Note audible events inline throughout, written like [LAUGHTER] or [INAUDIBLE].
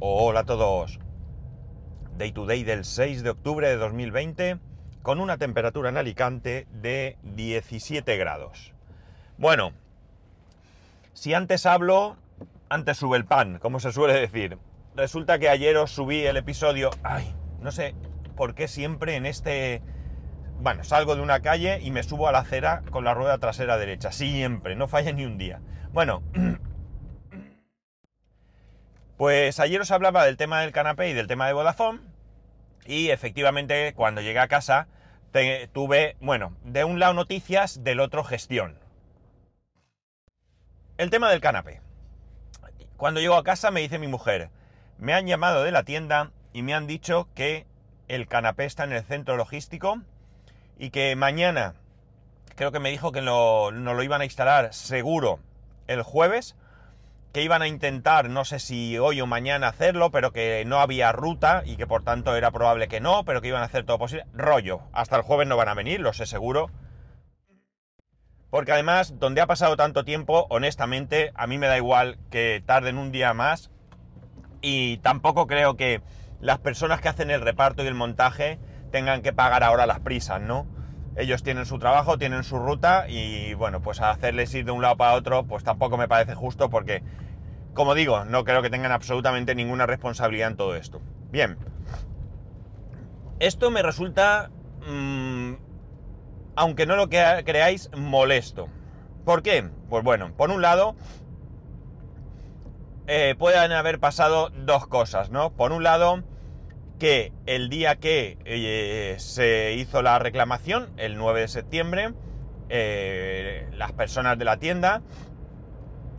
Hola a todos. Day to day del 6 de octubre de 2020 con una temperatura en Alicante de 17 grados. Bueno, si antes hablo, antes sube el pan, como se suele decir. Resulta que ayer os subí el episodio... Ay, no sé por qué siempre en este... Bueno, salgo de una calle y me subo a la acera con la rueda trasera derecha. Siempre, no falla ni un día. Bueno, [CLEARS THROAT] pues ayer os hablaba del tema del canapé y del tema de Vodafone. Y efectivamente, cuando llegué a casa, tuve, bueno, de un lado noticias, del otro gestión. El tema del canapé. Cuando llego a casa me dice mi mujer, me han llamado de la tienda y me han dicho que el canapé está en el centro logístico y que mañana, creo que me dijo que no lo iban a instalar seguro el jueves, que iban a intentar, no sé si hoy o mañana hacerlo, pero que no había ruta y que por tanto era probable que no, pero que iban a hacer todo posible. Rollo, hasta el jueves no van a venir, lo sé seguro. Porque además, donde ha pasado tanto tiempo, honestamente, a mí me da igual que tarden un día más y tampoco creo que las personas que hacen el reparto y el montaje tengan que pagar ahora las prisas, ¿no? Ellos tienen su trabajo, tienen su ruta y bueno, pues hacerles ir de un lado para otro, pues tampoco me parece justo porque, como digo, no creo que tengan absolutamente ninguna responsabilidad en todo esto. Bien, esto me resulta, mmm, aunque no lo creáis, molesto. ¿Por qué? Pues bueno, por un lado, eh, pueden haber pasado dos cosas, ¿no? Por un lado, que el día que eh, se hizo la reclamación, el 9 de septiembre, eh, las personas de la tienda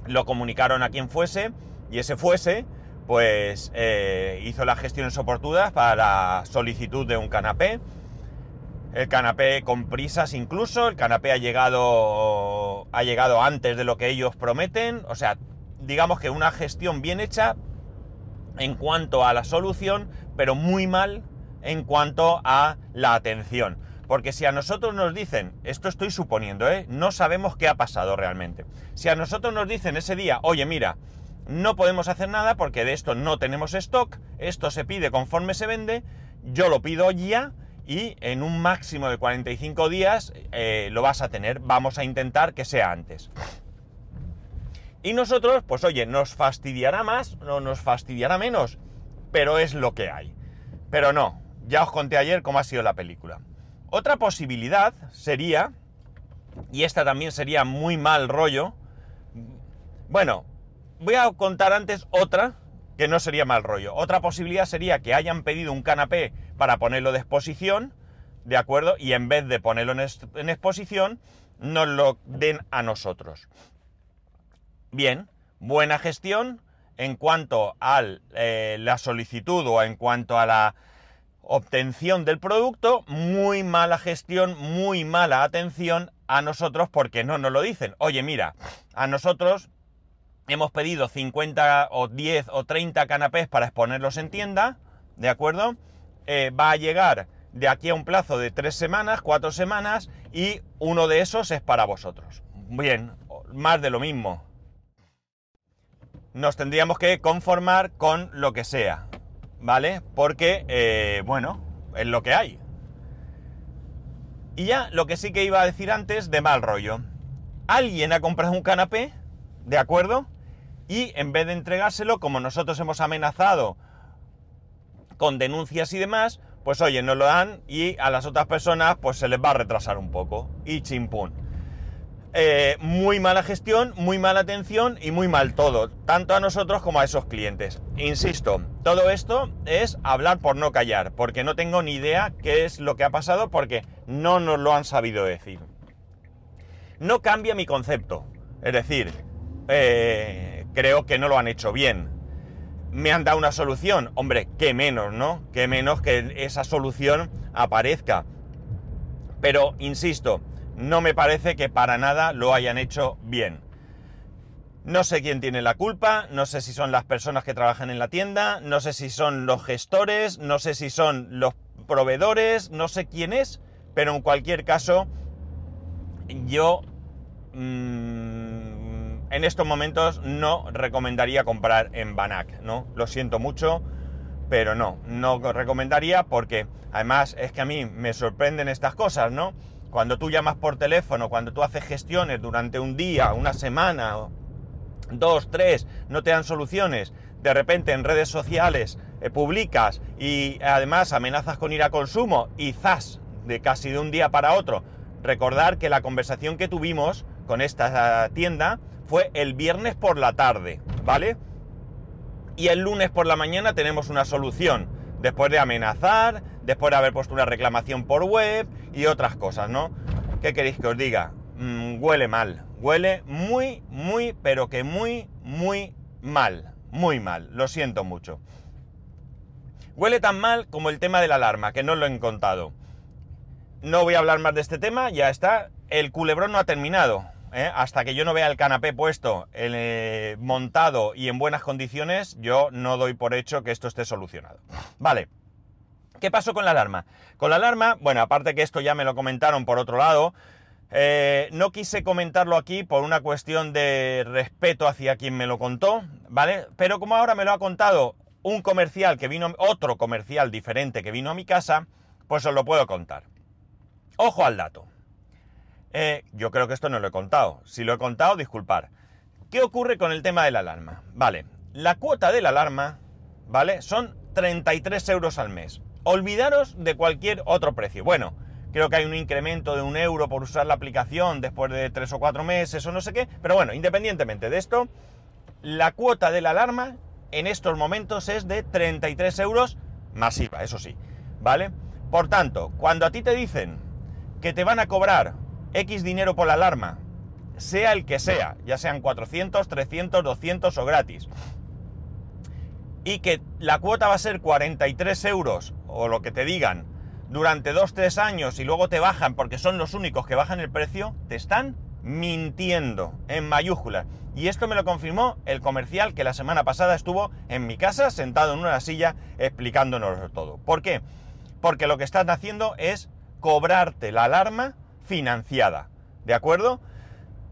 lo comunicaron a quien fuese y ese fuese pues eh, hizo las gestiones oportunas para la solicitud de un canapé. El canapé con prisas incluso, el canapé ha llegado, ha llegado antes de lo que ellos prometen, o sea, digamos que una gestión bien hecha en cuanto a la solución, pero muy mal en cuanto a la atención. Porque si a nosotros nos dicen, esto estoy suponiendo, ¿eh? no sabemos qué ha pasado realmente. Si a nosotros nos dicen ese día, oye mira, no podemos hacer nada porque de esto no tenemos stock, esto se pide conforme se vende, yo lo pido ya y en un máximo de 45 días eh, lo vas a tener, vamos a intentar que sea antes. Y nosotros, pues oye, nos fastidiará más, no nos fastidiará menos, pero es lo que hay. Pero no, ya os conté ayer cómo ha sido la película. Otra posibilidad sería, y esta también sería muy mal rollo, bueno, voy a contar antes otra que no sería mal rollo. Otra posibilidad sería que hayan pedido un canapé para ponerlo de exposición, ¿de acuerdo? Y en vez de ponerlo en, exposición, nos lo den a nosotros. Bien, buena gestión en cuanto a eh, la solicitud o en cuanto a la obtención del producto, muy mala gestión, muy mala atención a nosotros porque no nos lo dicen. Oye, mira, a nosotros hemos pedido 50 o 10 o 30 canapés para exponerlos en tienda, ¿de acuerdo? Eh, va a llegar de aquí a un plazo de tres semanas, cuatro semanas, y uno de esos es para vosotros. Bien, más de lo mismo nos tendríamos que conformar con lo que sea, ¿vale? Porque, eh, bueno, es lo que hay. Y ya lo que sí que iba a decir antes de mal rollo. Alguien ha comprado un canapé, ¿de acuerdo? Y en vez de entregárselo, como nosotros hemos amenazado con denuncias y demás, pues oye, nos lo dan y a las otras personas pues se les va a retrasar un poco. Y chimpún. Eh, muy mala gestión, muy mala atención y muy mal todo, tanto a nosotros como a esos clientes. Insisto, todo esto es hablar por no callar, porque no tengo ni idea qué es lo que ha pasado porque no nos lo han sabido decir. No cambia mi concepto, es decir, eh, creo que no lo han hecho bien. Me han dado una solución, hombre, qué menos, ¿no? Qué menos que esa solución aparezca. Pero, insisto, no me parece que para nada lo hayan hecho bien. No sé quién tiene la culpa, no sé si son las personas que trabajan en la tienda, no sé si son los gestores, no sé si son los proveedores, no sé quién es, pero en cualquier caso yo mm, en estos momentos no recomendaría comprar en Banac, ¿no? Lo siento mucho, pero no, no recomendaría porque además es que a mí me sorprenden estas cosas, ¿no? Cuando tú llamas por teléfono, cuando tú haces gestiones durante un día, una semana, dos, tres, no te dan soluciones, de repente en redes sociales eh, publicas y además amenazas con ir a consumo y zas, de casi de un día para otro, recordar que la conversación que tuvimos con esta tienda fue el viernes por la tarde, ¿vale? Y el lunes por la mañana tenemos una solución, después de amenazar, después de haber puesto una reclamación por web y otras cosas, ¿no? ¿Qué queréis que os diga? Mm, huele mal, huele muy, muy, pero que muy, muy mal, muy mal, lo siento mucho. Huele tan mal como el tema de la alarma, que no lo he contado. No voy a hablar más de este tema, ya está. El culebrón no ha terminado. ¿eh? Hasta que yo no vea el canapé puesto, eh, montado y en buenas condiciones, yo no doy por hecho que esto esté solucionado. Vale. ¿Qué pasó con la alarma? Con la alarma, bueno, aparte que esto ya me lo comentaron por otro lado, eh, no quise comentarlo aquí por una cuestión de respeto hacia quien me lo contó, ¿vale? Pero como ahora me lo ha contado un comercial que vino, otro comercial diferente que vino a mi casa, pues os lo puedo contar. Ojo al dato. Eh, yo creo que esto no lo he contado. Si lo he contado, disculpar. ¿Qué ocurre con el tema de la alarma? Vale, la cuota de la alarma, ¿vale? Son 33 euros al mes. Olvidaros de cualquier otro precio. Bueno, creo que hay un incremento de un euro por usar la aplicación después de tres o cuatro meses o no sé qué. Pero bueno, independientemente de esto, la cuota de la alarma en estos momentos es de 33 euros masiva, eso sí, ¿vale? Por tanto, cuando a ti te dicen que te van a cobrar X dinero por la alarma, sea el que sea, ya sean 400, 300, 200 o gratis, y que la cuota va a ser 43 euros o lo que te digan durante 2-3 años y luego te bajan porque son los únicos que bajan el precio, te están mintiendo en mayúsculas. Y esto me lo confirmó el comercial que la semana pasada estuvo en mi casa sentado en una silla explicándonos todo. ¿Por qué? Porque lo que están haciendo es cobrarte la alarma financiada. ¿De acuerdo?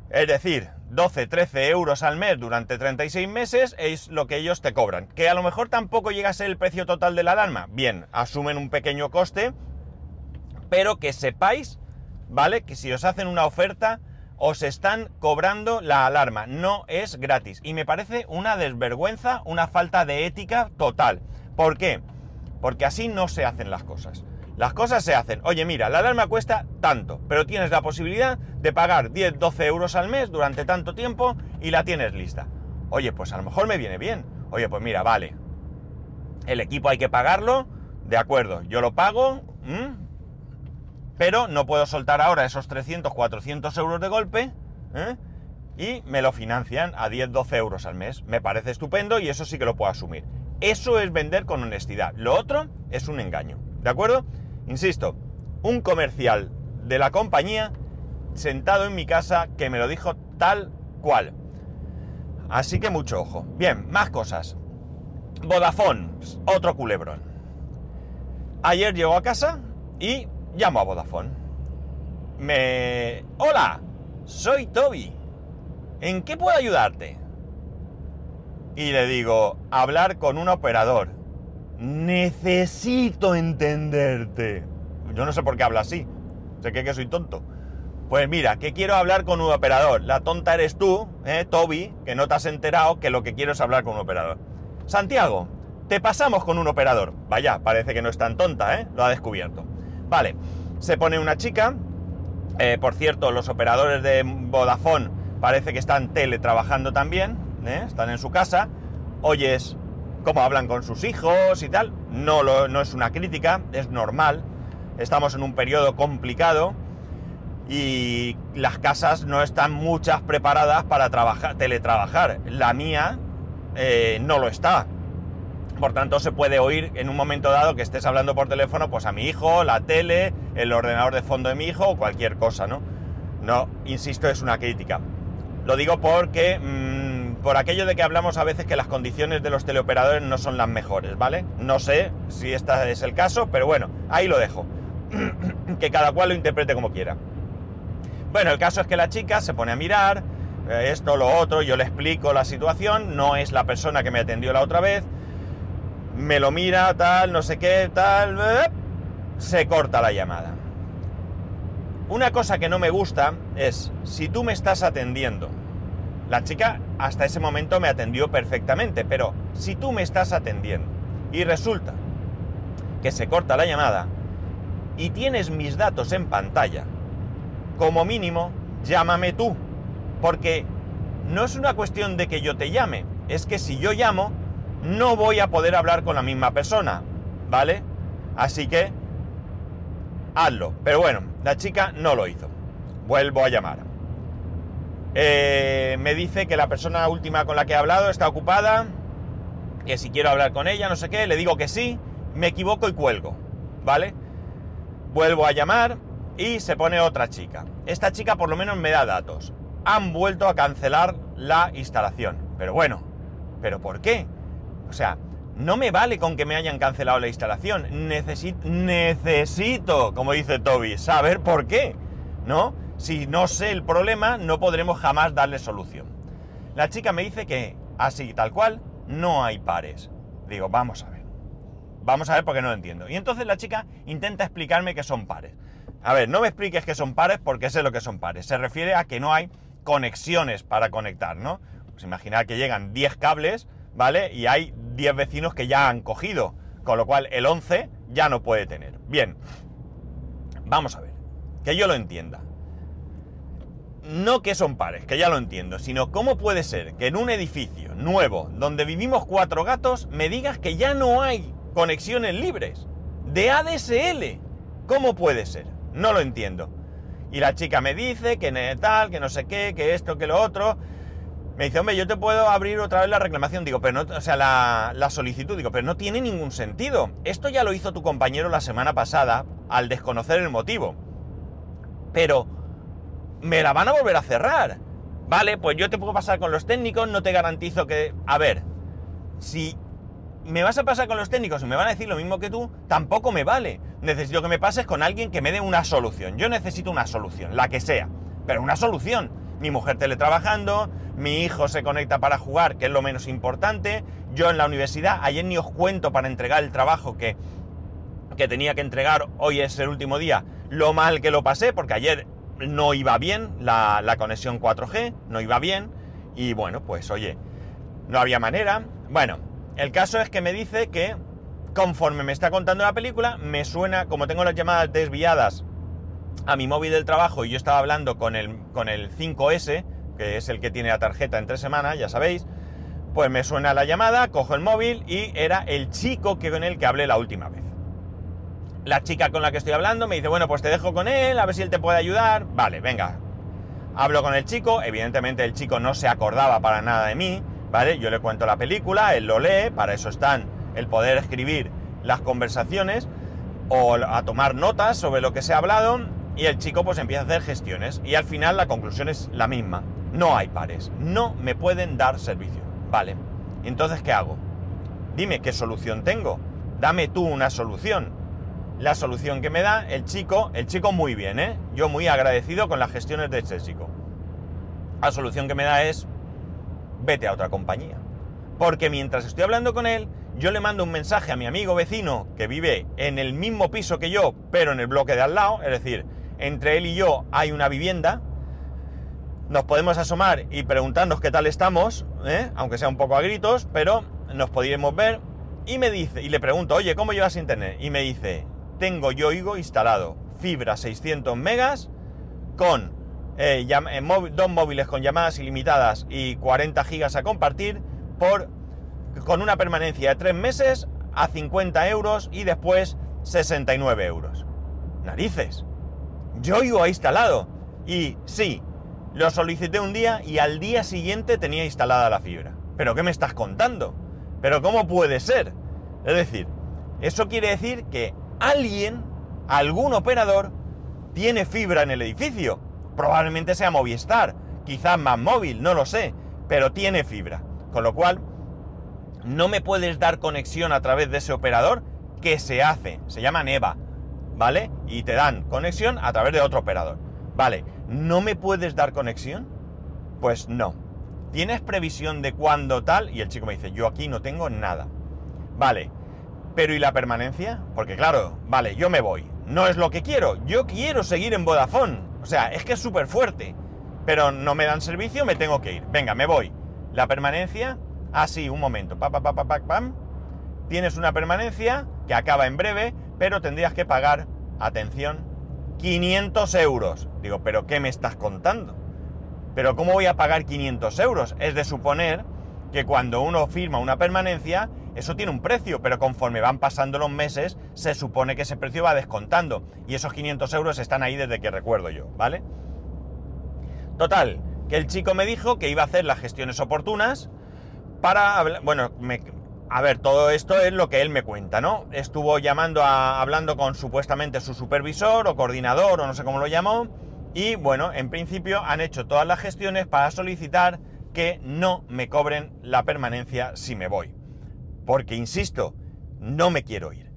Es decir, 12, 13 euros al mes durante 36 meses es lo que ellos te cobran. Que a lo mejor tampoco llega a ser el precio total de la alarma. Bien, asumen un pequeño coste, pero que sepáis, ¿vale? Que si os hacen una oferta, os están cobrando la alarma. No es gratis. Y me parece una desvergüenza, una falta de ética total. ¿Por qué? Porque así no se hacen las cosas. Las cosas se hacen. Oye, mira, la alarma cuesta tanto, pero tienes la posibilidad de pagar 10, 12 euros al mes durante tanto tiempo y la tienes lista. Oye, pues a lo mejor me viene bien. Oye, pues mira, vale. El equipo hay que pagarlo, de acuerdo, yo lo pago, pero no puedo soltar ahora esos 300, 400 euros de golpe ¿eh? y me lo financian a 10, 12 euros al mes. Me parece estupendo y eso sí que lo puedo asumir. Eso es vender con honestidad. Lo otro es un engaño. ¿De acuerdo? Insisto, un comercial de la compañía sentado en mi casa que me lo dijo tal cual. Así que mucho ojo. Bien, más cosas. Vodafone, otro culebrón. Ayer llego a casa y llamo a Vodafone. Me... Hola, soy Toby. ¿En qué puedo ayudarte? Y le digo, hablar con un operador necesito entenderte. Yo no sé por qué habla así. Sé que, soy tonto. Pues mira, que quiero hablar con un operador. La tonta eres tú, ¿eh, Toby, que no te has enterado que lo que quiero es hablar con un operador. Santiago, te pasamos con un operador. Vaya, parece que no es tan tonta, ¿eh? Lo ha descubierto. Vale, se pone una chica. Eh, por cierto, los operadores de Vodafone parece que están teletrabajando también, ¿eh? están en su casa. Oyes cómo hablan con sus hijos y tal. No, no es una crítica, es normal. Estamos en un periodo complicado y las casas no están muchas preparadas para trabajar, teletrabajar. La mía eh, no lo está. Por tanto, se puede oír en un momento dado que estés hablando por teléfono, pues a mi hijo, la tele, el ordenador de fondo de mi hijo o cualquier cosa, ¿no? No, insisto, es una crítica. Lo digo porque mm, por aquello de que hablamos a veces que las condiciones de los teleoperadores no son las mejores, ¿vale? No sé si este es el caso, pero bueno, ahí lo dejo. [CLEARS THROAT] que cada cual lo interprete como quiera. Bueno, el caso es que la chica se pone a mirar, eh, esto, lo otro, yo le explico la situación, no es la persona que me atendió la otra vez, me lo mira, tal, no sé qué, tal, se corta la llamada. Una cosa que no me gusta es, si tú me estás atendiendo, la chica hasta ese momento me atendió perfectamente, pero si tú me estás atendiendo y resulta que se corta la llamada y tienes mis datos en pantalla, como mínimo, llámame tú. Porque no es una cuestión de que yo te llame, es que si yo llamo, no voy a poder hablar con la misma persona, ¿vale? Así que, hazlo. Pero bueno, la chica no lo hizo. Vuelvo a llamar. Eh, me dice que la persona última con la que he hablado está ocupada, que si quiero hablar con ella, no sé qué, le digo que sí, me equivoco y cuelgo, ¿vale? Vuelvo a llamar y se pone otra chica. Esta chica por lo menos me da datos. Han vuelto a cancelar la instalación. Pero bueno, ¿pero por qué? O sea, no me vale con que me hayan cancelado la instalación. Necesito, necesito, como dice Toby, saber por qué. ¿No? Si no sé el problema, no podremos jamás darle solución. La chica me dice que así, tal cual, no hay pares. Digo, vamos a ver. Vamos a ver porque no lo entiendo. Y entonces la chica intenta explicarme que son pares. A ver, no me expliques que son pares porque sé lo que son pares. Se refiere a que no hay conexiones para conectar, ¿no? Pues imaginar que llegan 10 cables, ¿vale? Y hay 10 vecinos que ya han cogido, con lo cual el 11 ya no puede tener. Bien, vamos a ver, que yo lo entienda. No que son pares, que ya lo entiendo, sino cómo puede ser que en un edificio nuevo, donde vivimos cuatro gatos, me digas que ya no hay conexiones libres de ADSL. ¿Cómo puede ser? No lo entiendo. Y la chica me dice que tal, que no sé qué, que esto, que lo otro. Me dice, hombre, yo te puedo abrir otra vez la reclamación. Digo, pero no, o sea, la, la solicitud. Digo, pero no tiene ningún sentido. Esto ya lo hizo tu compañero la semana pasada al desconocer el motivo. Pero me la van a volver a cerrar. Vale, pues yo te puedo pasar con los técnicos, no te garantizo que... A ver, si me vas a pasar con los técnicos y me van a decir lo mismo que tú, tampoco me vale. Necesito que me pases con alguien que me dé una solución. Yo necesito una solución, la que sea, pero una solución. Mi mujer teletrabajando, mi hijo se conecta para jugar, que es lo menos importante. Yo en la universidad, ayer ni os cuento para entregar el trabajo que, que tenía que entregar, hoy es el último día, lo mal que lo pasé, porque ayer no iba bien la, conexión 4G, no iba bien, y bueno, pues oye, no había manera. Bueno, el caso es que me dice que conforme me está contando la película, me suena, como tengo las llamadas desviadas a mi móvil del trabajo y yo estaba hablando con el, con el 5S, que es el que tiene la tarjeta en tres semanas, ya sabéis, pues me suena la llamada, cojo el móvil y era el chico que con el que hablé la última vez. La chica con la que estoy hablando me dice, bueno, pues te dejo con él, a ver si él te puede ayudar. Vale, venga. Hablo con el chico, evidentemente el chico no se acordaba para nada de mí, ¿vale? Yo le cuento la película, él lo lee, para eso están el poder escribir las conversaciones o a tomar notas sobre lo que se ha hablado y el chico pues empieza a hacer gestiones y al final la conclusión es la misma. No hay pares, no me pueden dar servicio. Vale, entonces ¿qué hago? Dime qué solución tengo. Dame tú una solución. La solución que me da el chico, el chico muy bien, ¿eh? Yo muy agradecido con las gestiones de este chico. La solución que me da es vete a otra compañía. Porque mientras estoy hablando con él, yo le mando un mensaje a mi amigo vecino que vive en el mismo piso que yo, pero en el bloque de al lado, es decir, entre él y yo hay una vivienda, nos podemos asomar y preguntarnos qué tal estamos, ¿eh? aunque sea un poco a gritos, pero nos podríamos ver, y me dice, y le pregunto, oye, ¿cómo llevas internet? Y me dice, tengo yo Yoigo instalado, fibra 600 megas con eh, eh, dos móviles con llamadas ilimitadas y 40 gigas a compartir por, con una permanencia de 3 meses a 50 euros y después 69 euros. Narices. Yo iba instalado. Y sí, lo solicité un día y al día siguiente tenía instalada la fibra. ¿Pero qué me estás contando? ¿Pero cómo puede ser? Es decir, eso quiere decir que alguien, algún operador, tiene fibra en el edificio probablemente sea Movistar, quizás más móvil, no lo sé, pero tiene fibra. Con lo cual, no me puedes dar conexión a través de ese operador que se hace, se llama Neva, ¿vale? Y te dan conexión a través de otro operador. Vale, ¿no me puedes dar conexión? Pues no. ¿Tienes previsión de cuándo tal? Y el chico me dice, yo aquí no tengo nada. Vale, pero ¿y la permanencia? Porque claro, vale, yo me voy. No es lo que quiero. Yo quiero seguir en Vodafone. O sea, es que es súper fuerte. Pero no me dan servicio, me tengo que ir. Venga, me voy. La permanencia, ah, sí, un momento. Pa, pa, pam. Tienes una permanencia que acaba en breve, pero tendrías que pagar, atención, 500 euros. Digo, ¿pero qué me estás contando? ¿Pero cómo voy a pagar 500 euros? Es de suponer que cuando uno firma una permanencia, eso tiene un precio, pero conforme van pasando los meses, se supone que ese precio va descontando. Y esos 500 euros están ahí desde que recuerdo yo, ¿vale? Total, que el chico me dijo que iba a hacer las gestiones oportunas para... Bueno, a ver, todo esto es lo que él me cuenta, ¿no? Estuvo llamando a... hablando con supuestamente su supervisor o coordinador o no sé cómo lo llamó. Y bueno, en principio han hecho todas las gestiones para solicitar que no me cobren la permanencia si me voy. Porque, insisto, no me quiero ir.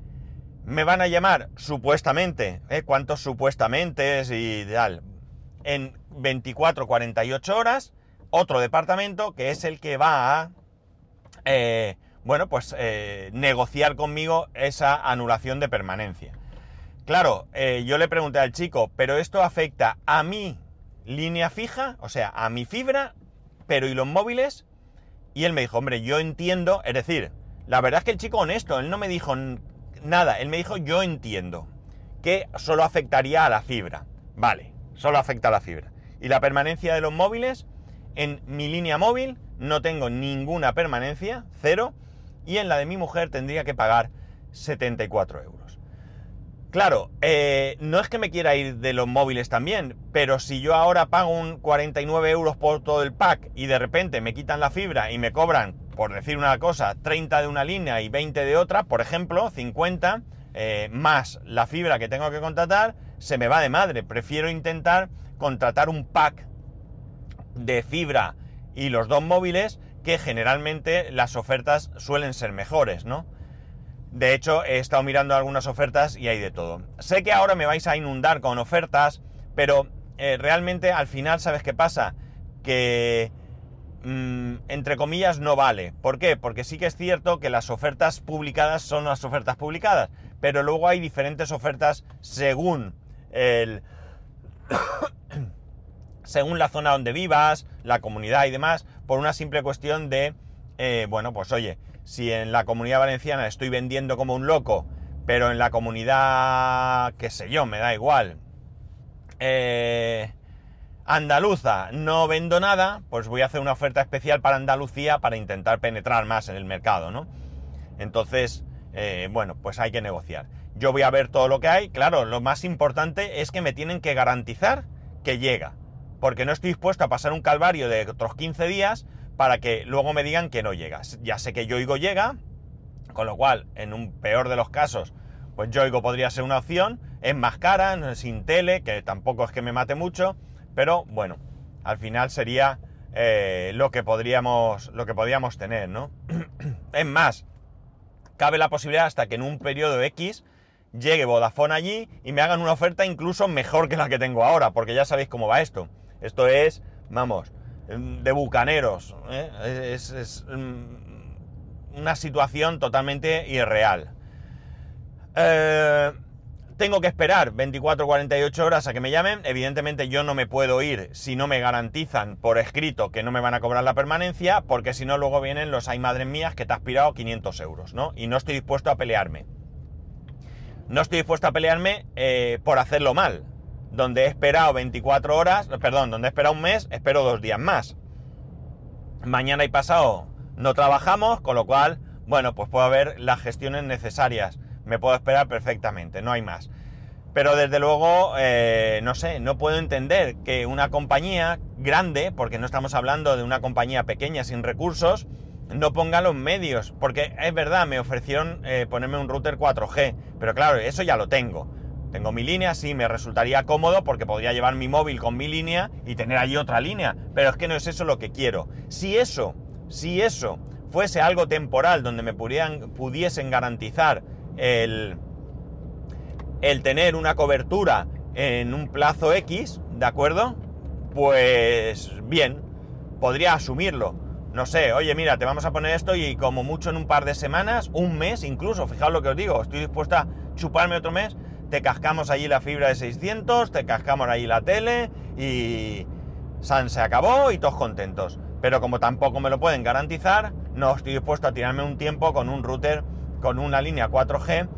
Me van a llamar supuestamente, ¿eh? ¿Cuántos supuestamente es y tal? En 24, 48 horas, otro departamento que es el que va a, eh, bueno, pues eh, negociar conmigo esa anulación de permanencia. Claro, yo le pregunté al chico, ¿pero esto afecta a mi línea fija, o sea, a mi fibra, pero ¿y los móviles? Y él me dijo, hombre, yo entiendo, es decir, la verdad es que el chico honesto, él no me dijo nada, él me dijo yo entiendo que solo afectaría a la fibra. Vale, solo afecta a la fibra. Y la permanencia de los móviles, en mi línea móvil no tengo ninguna permanencia, cero, y en la de mi mujer tendría que pagar 74 euros. Claro, eh, no es que me quiera ir de los móviles también, pero si yo ahora pago un 49 euros por todo el pack y de repente me quitan la fibra y me cobran por decir una cosa, 30 de una línea y 20 de otra, por ejemplo, 50, eh, más la fibra que tengo que contratar, se me va de madre. Prefiero intentar contratar un pack de fibra y los dos móviles, que generalmente las ofertas suelen ser mejores, ¿no? De hecho, he estado mirando algunas ofertas y hay de todo. Sé que ahora me vais a inundar con ofertas, pero eh, realmente al final, ¿sabes qué pasa? Que Mm, entre comillas, no vale. ¿Por qué? Porque sí que es cierto que las ofertas publicadas son las ofertas publicadas, pero luego hay diferentes ofertas según el... [COUGHS] según la zona donde vivas, la comunidad y demás, por una simple cuestión de, eh, bueno, pues oye, si en la comunidad valenciana estoy vendiendo como un loco, pero en la comunidad, qué sé yo, me da igual, eh, andaluza no vendo nada, pues voy a hacer una oferta especial para Andalucía para intentar penetrar más en el mercado, ¿no? Entonces, eh, bueno, pues hay que negociar. Yo voy a ver todo lo que hay. Claro, lo más importante es que me tienen que garantizar que llega. Porque no estoy dispuesto a pasar un calvario de otros 15 días para que luego me digan que no llega. Ya sé que Yoigo llega, con lo cual, en un peor de los casos, pues Yoigo podría ser una opción. Es más cara, sin tele, que tampoco es que me mate mucho. Pero bueno, al final sería eh, lo, que podríamos, lo que podríamos tener, ¿no? [CLEARS THROAT] es más, cabe la posibilidad hasta que en un periodo X llegue Vodafone allí y me hagan una oferta incluso mejor que la que tengo ahora, porque ya sabéis cómo va esto. Esto es, vamos, de bucaneros. ¿eh? Es, es, mm, una situación totalmente irreal. Eh, tengo que esperar 24 48 horas a que me llamen. Evidentemente yo no me puedo ir si no me garantizan por escrito que no me van a cobrar la permanencia, porque si no luego vienen los hay madres mías que te has pirado 500 euros, ¿no? Y no estoy dispuesto a pelearme. No estoy dispuesto a pelearme eh, por hacerlo mal. Donde he esperado 24 horas, perdón, donde he esperado un mes, espero dos días más. Mañana y pasado no trabajamos, con lo cual, bueno, pues puedo haber las gestiones necesarias me puedo esperar perfectamente, no hay más. Pero desde luego, eh, no sé, no puedo entender que una compañía grande, porque no estamos hablando de una compañía pequeña sin recursos, no ponga los medios. Porque es verdad, me ofrecieron eh, ponerme un router 4G, pero claro, eso ya lo tengo. Tengo mi línea, sí, me resultaría cómodo porque podría llevar mi móvil con mi línea y tener allí otra línea. Pero es que no es eso lo que quiero. Si eso, si eso fuese algo temporal donde me pudieran, pudiesen garantizar el, tener una cobertura en un plazo X, ¿de acuerdo? Pues bien, podría asumirlo. No sé, oye, mira, te vamos a poner esto y como mucho en un par de semanas, un mes incluso, fijaos lo que os digo, estoy dispuesta a chuparme otro mes, te cascamos allí la fibra de 600, te cascamos ahí la tele y San se acabó y todos contentos. Pero como tampoco me lo pueden garantizar, no estoy dispuesto a tirarme un tiempo con un router con una línea 4G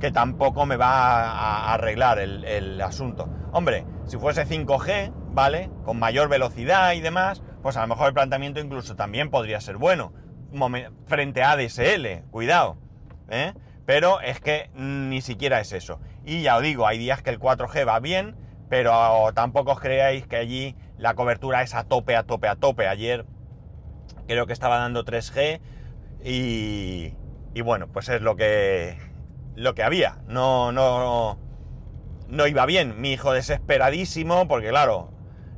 que tampoco me va a arreglar el, asunto. Hombre, si fuese 5G, ¿vale? Con mayor velocidad y demás, pues a lo mejor el planteamiento incluso también podría ser bueno. Frente a ADSL, cuidado. ¿eh? Pero es que ni siquiera es eso. Y ya os digo, hay días que el 4G va bien, pero tampoco os creáis que allí la cobertura es a tope, a tope, a tope. Ayer creo que estaba dando 3G y, y bueno, pues es lo que, lo que había. No, no, no iba bien. Mi hijo desesperadísimo, porque claro,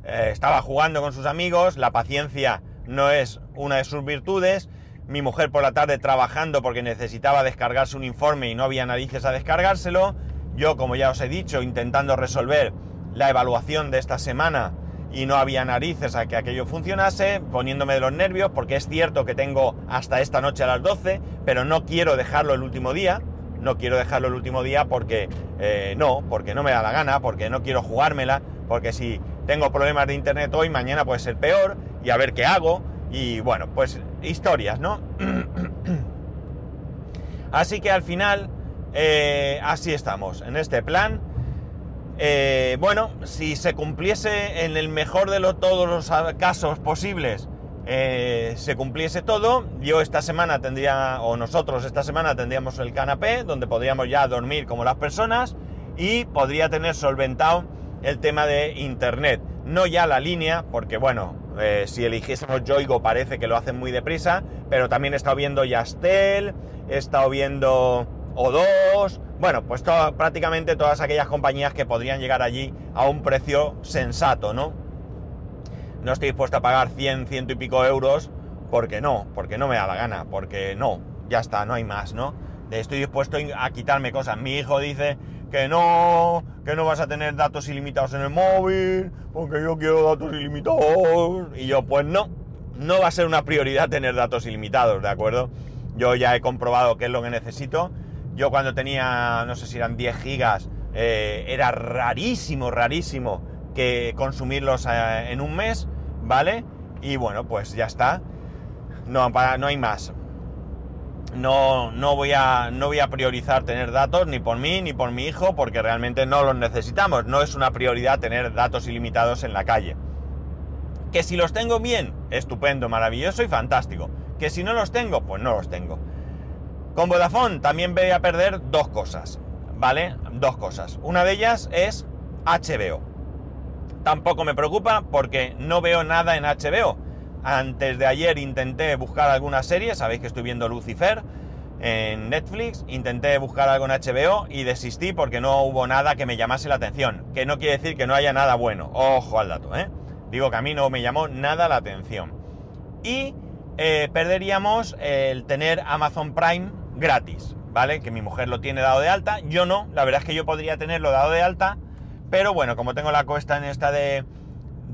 eh, estaba jugando con sus amigos, la paciencia no es una de sus virtudes. Mi mujer por la tarde trabajando porque necesitaba descargarse un informe y no había narices a descargárselo. Yo, como ya os he dicho, intentando resolver la evaluación de esta semana y no había narices a que aquello funcionase, poniéndome de los nervios, porque es cierto que tengo hasta esta noche a las 12, pero no quiero dejarlo el último día no quiero dejarlo el último día porque eh, no, porque no me da la gana, porque no quiero jugármela, porque si tengo problemas de internet hoy, mañana puede ser peor, y a ver qué hago, y bueno, pues historias, ¿no? [CLEARS THROAT] así que al final, eh, así estamos, en este plan. Eh, bueno, si se cumpliese en el mejor de todos los casos posibles, eh, se cumpliese todo, yo esta semana tendría, o nosotros esta semana tendríamos el canapé, donde podríamos ya dormir como las personas, y podría tener solventado el tema de internet. No ya la línea, porque bueno, eh, si eligiésemos Yoigo parece que lo hacen muy deprisa, pero también he estado viendo Yastel, he estado viendo O2, bueno, pues prácticamente todas aquellas compañías que podrían llegar allí a un precio sensato, ¿no? no estoy dispuesto a pagar 100, ciento y pico euros porque no, porque no me da la gana, porque no, ya está, no hay más, ¿no? Estoy dispuesto a quitarme cosas. Mi hijo dice que no, que no vas a tener datos ilimitados en el móvil, porque yo quiero datos ilimitados. Y yo, pues no, no va a ser una prioridad tener datos ilimitados, ¿de acuerdo? Yo ya he comprobado qué es lo que necesito. Yo cuando tenía, no sé si eran 10 gigas, eh, era rarísimo, rarísimo que consumirlos eh, en un mes, ¿vale? Y bueno, pues ya está. No, no hay más. No, no, voy a, no voy a priorizar tener datos ni por mí ni por mi hijo porque realmente no los necesitamos. No es una prioridad tener datos ilimitados en la calle. Que si los tengo bien, estupendo, maravilloso y fantástico. Que si no los tengo, pues no los tengo. Con Vodafone también voy a perder dos cosas, ¿vale? Dos cosas. Una de ellas es HBO tampoco me preocupa porque no veo nada en HBO. Antes de ayer intenté buscar alguna serie, sabéis que estoy viendo Lucifer en Netflix, intenté buscar algo en HBO y desistí porque no hubo nada que me llamase la atención. Que no quiere decir que no haya nada bueno. Ojo al dato, ¿eh? Digo que a mí no me llamó nada la atención. Y eh, perderíamos el tener Amazon Prime gratis, ¿vale? Que mi mujer lo tiene dado de alta, yo no, la verdad es que yo podría tenerlo dado de alta pero bueno, como tengo la cuesta en esta de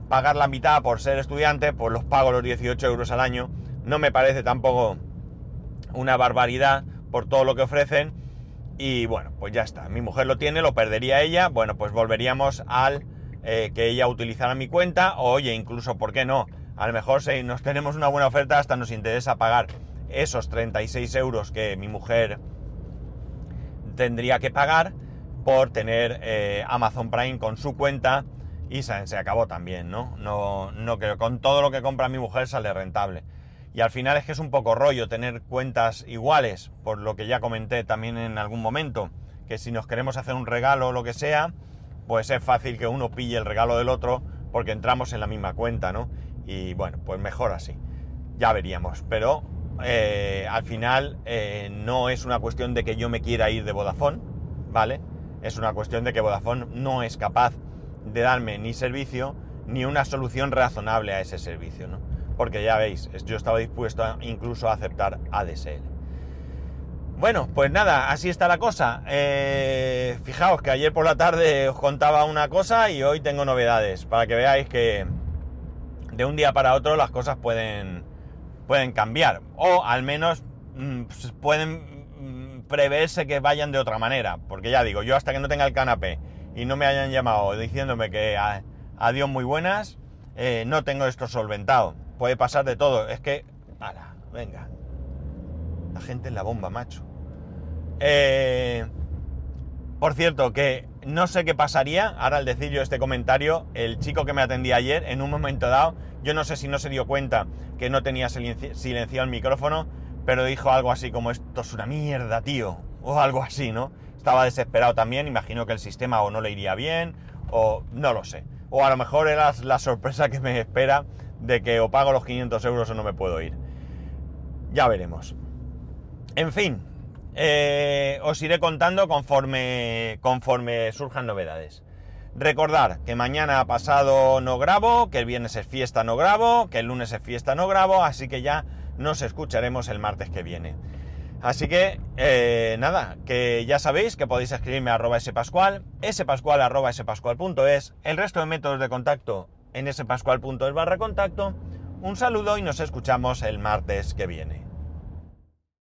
pagar la mitad por ser estudiante, pues los pago los 18 euros al año. No me parece tampoco una barbaridad por todo lo que ofrecen. Y bueno, pues ya está. Mi mujer lo tiene, lo perdería ella. Bueno, pues volveríamos al eh, que ella utilizara mi cuenta. Oye, incluso, ¿por qué no? A lo mejor si nos tenemos una buena oferta, hasta nos interesa pagar esos 36 euros que mi mujer tendría que pagar por tener eh, Amazon Prime con su cuenta y se, acabó también, ¿no? No, no creo, con todo lo que compra mi mujer sale rentable. Y al final es que es un poco rollo tener cuentas iguales, por lo que ya comenté también en algún momento, que si nos queremos hacer un regalo o lo que sea, pues es fácil que uno pille el regalo del otro porque entramos en la misma cuenta, ¿no? Y bueno, pues mejor así. Ya veríamos. Pero eh, al final eh, no es una cuestión de que yo me quiera ir de Vodafone, ¿vale? es una cuestión de que Vodafone no es capaz de darme ni servicio ni una solución razonable a ese servicio, ¿no? Porque ya veis, yo estaba dispuesto incluso a aceptar ADSL. Bueno, pues nada, así está la cosa. Eh, fijaos que ayer por la tarde os contaba una cosa y hoy tengo novedades, para que veáis que de un día para otro las cosas pueden, pueden cambiar. O al menos mm, pues pueden mm, preverse que vayan de otra manera. Porque ya digo, yo hasta que no tenga el canapé y no me hayan llamado diciéndome que adiós muy buenas, eh, no tengo esto solventado. Puede pasar de todo. Es que, ala, venga. La gente es la bomba, macho. Eh, por cierto, que no sé qué pasaría, ahora al decir yo este comentario, el chico que me atendía ayer, en un momento dado, yo no sé si no se dio cuenta que no tenía silenciado el micrófono, pero dijo algo así como esto es una mierda, tío, o algo así, ¿no? Estaba desesperado también, imagino que el sistema o no le iría bien, o no lo sé. O a lo mejor era la sorpresa que me espera de que o pago los 500 euros o no me puedo ir. Ya veremos. En fin, eh, os iré contando conforme, conforme surjan novedades. Recordar que mañana pasado no grabo, que el viernes es fiesta no grabo, que el lunes es fiesta no grabo, así que ya nos escucharemos el martes que viene. Así que, eh, nada, que ya sabéis que podéis escribirme a arroba spascual, arroba spascual.es, el resto de métodos de contacto en spascual.es barra contacto. Un saludo y nos escuchamos el martes que viene.